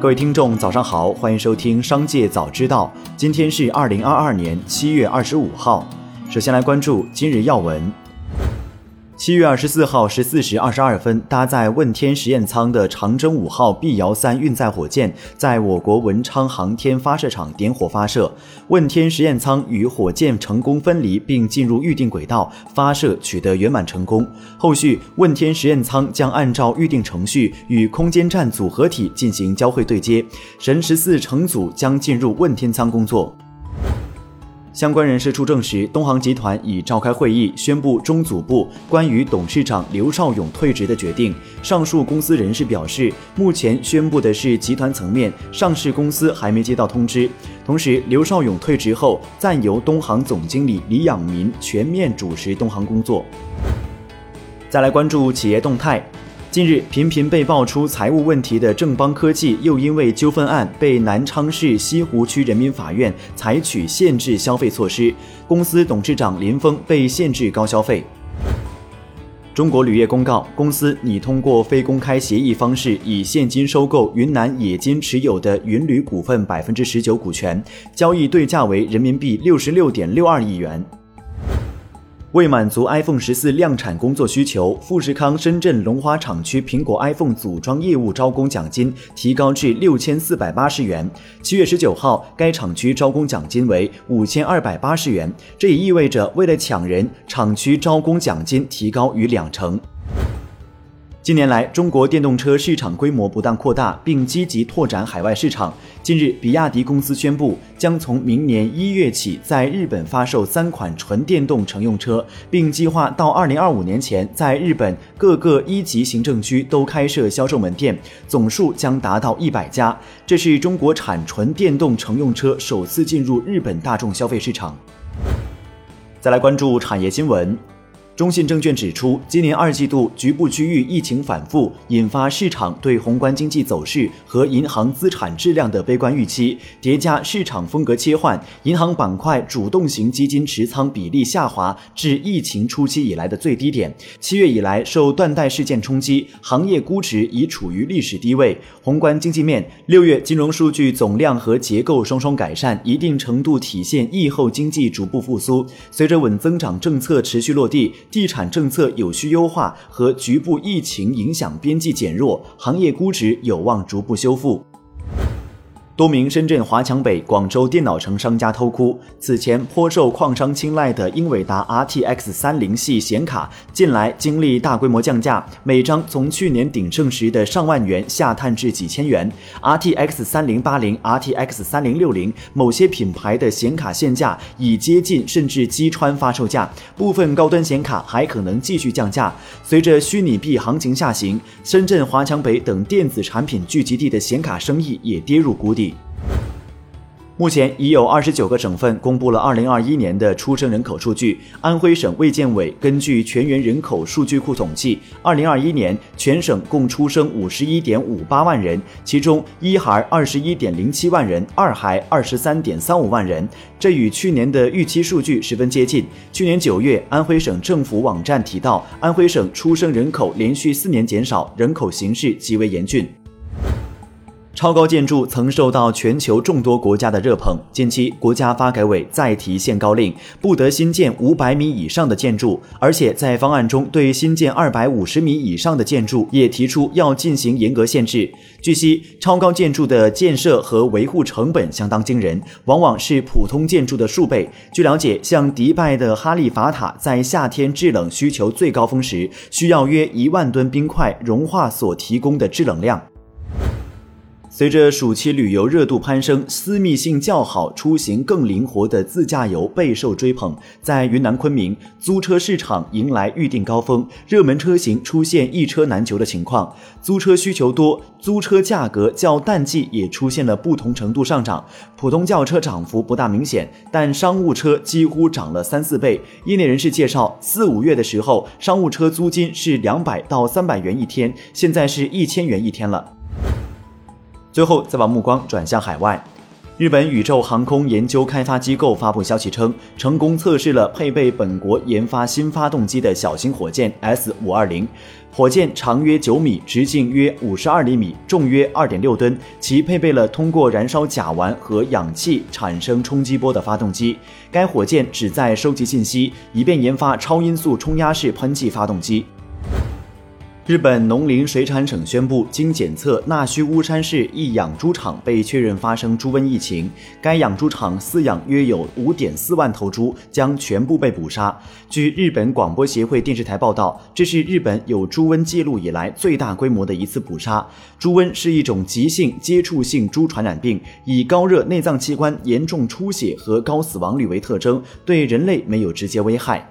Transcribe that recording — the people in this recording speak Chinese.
各位听众，早上好，欢迎收听《商界早知道》。今天是二零二二年七月二十五号。首先来关注今日要闻。七月二十四号十四时二十二分，搭载问天实验舱的长征五号 B 遥三运载火箭在我国文昌航天发射场点火发射。问天实验舱与火箭成功分离，并进入预定轨道，发射取得圆满成功。后续，问天实验舱将按照预定程序与空间站组合体进行交会对接，神十四乘组将进入问天舱工作。相关人士出证实，东航集团已召开会议，宣布中组部关于董事长刘少勇退职的决定。上述公司人士表示，目前宣布的是集团层面，上市公司还没接到通知。同时，刘少勇退职后，暂由东航总经理李养民全面主持东航工作。再来关注企业动态。近日，频频被爆出财务问题的正邦科技，又因为纠纷案被南昌市西湖区人民法院采取限制消费措施，公司董事长林峰被限制高消费。中国铝业公告，公司拟通过非公开协议方式，以现金收购云南冶金持有的云铝股份百分之十九股权，交易对价为人民币六十六点六二亿元。为满足 iPhone 十四量产工作需求，富士康深圳龙华厂区苹果 iPhone 组装业务招工奖金提高至六千四百八十元。七月十九号，该厂区招工奖金为五千二百八十元，这也意味着为了抢人，厂区招工奖金提高逾两成。近年来，中国电动车市场规模不断扩大，并积极拓展海外市场。近日，比亚迪公司宣布，将从明年一月起在日本发售三款纯电动乘用车，并计划到二零二五年前在日本各个一级行政区都开设销售门店，总数将达到一百家。这是中国产纯电动乘用车首次进入日本大众消费市场。再来关注产业新闻。中信证券指出，今年二季度局部区域疫情反复，引发市场对宏观经济走势和银行资产质量的悲观预期，叠加市场风格切换，银行板块主动型基金持仓比例下滑至疫情初期以来的最低点。七月以来，受断贷事件冲击，行业估值已处于历史低位。宏观经济面，六月金融数据总量和结构双双改善，一定程度体现疫后经济逐步复苏。随着稳增长政策持续落地。地产政策有序优化和局部疫情影响边际减弱，行业估值有望逐步修复。多名深圳华强北、广州电脑城商家偷哭。此前颇受矿商青睐的英伟达 RTX 三零系显卡，近来经历大规模降价，每张从去年鼎盛时的上万元下探至几千元。RTX 三零八零、RTX 三零六零某些品牌的显卡现价已接近甚至击穿发售价，部分高端显卡还可能继续降价。随着虚拟币行情下行，深圳华强北等电子产品聚集地的显卡生意也跌入谷底。目前已有二十九个省份公布了二零二一年的出生人口数据。安徽省卫健委根据全员人口数据库统计，二零二一年全省共出生五十一点五八万人，其中一孩二十一点零七万人，二孩二十三点三五万人，这与去年的预期数据十分接近。去年九月，安徽省政府网站提到，安徽省出生人口连续四年减少，人口形势极为严峻。超高建筑曾受到全球众多国家的热捧。近期，国家发改委再提限高令，不得新建五百米以上的建筑，而且在方案中对新建二百五十米以上的建筑也提出要进行严格限制。据悉，超高建筑的建设和维护成本相当惊人，往往是普通建筑的数倍。据了解，像迪拜的哈利法塔，在夏天制冷需求最高峰时，需要约一万吨冰块融化所提供的制冷量。随着暑期旅游热度攀升，私密性较好、出行更灵活的自驾游备受追捧。在云南昆明，租车市场迎来预订高峰，热门车型出现一车难求的情况。租车需求多，租车价格较淡季也出现了不同程度上涨。普通轿车涨幅不大明显，但商务车几乎涨了三四倍。业内人士介绍，四五月的时候，商务车租金是两百到三百元一天，现在是一千元一天了。最后，再把目光转向海外。日本宇宙航空研究开发机构发布消息称，成功测试了配备本国研发新发动机的小型火箭 S 五二零。火箭长约九米，直径约五十二厘米，重约二点六吨。其配备了通过燃烧甲烷和氧气产生冲击波的发动机。该火箭旨在收集信息，以便研发超音速冲压式喷气发动机。日本农林水产省宣布，经检测，纳须乌山市一养猪场被确认发生猪瘟疫情。该养猪场饲养约有五点四万头猪，将全部被捕杀。据日本广播协会电视台报道，这是日本有猪瘟记录以来最大规模的一次捕杀。猪瘟是一种急性接触性猪传染病，以高热、内脏器官严重出血和高死亡率为特征，对人类没有直接危害。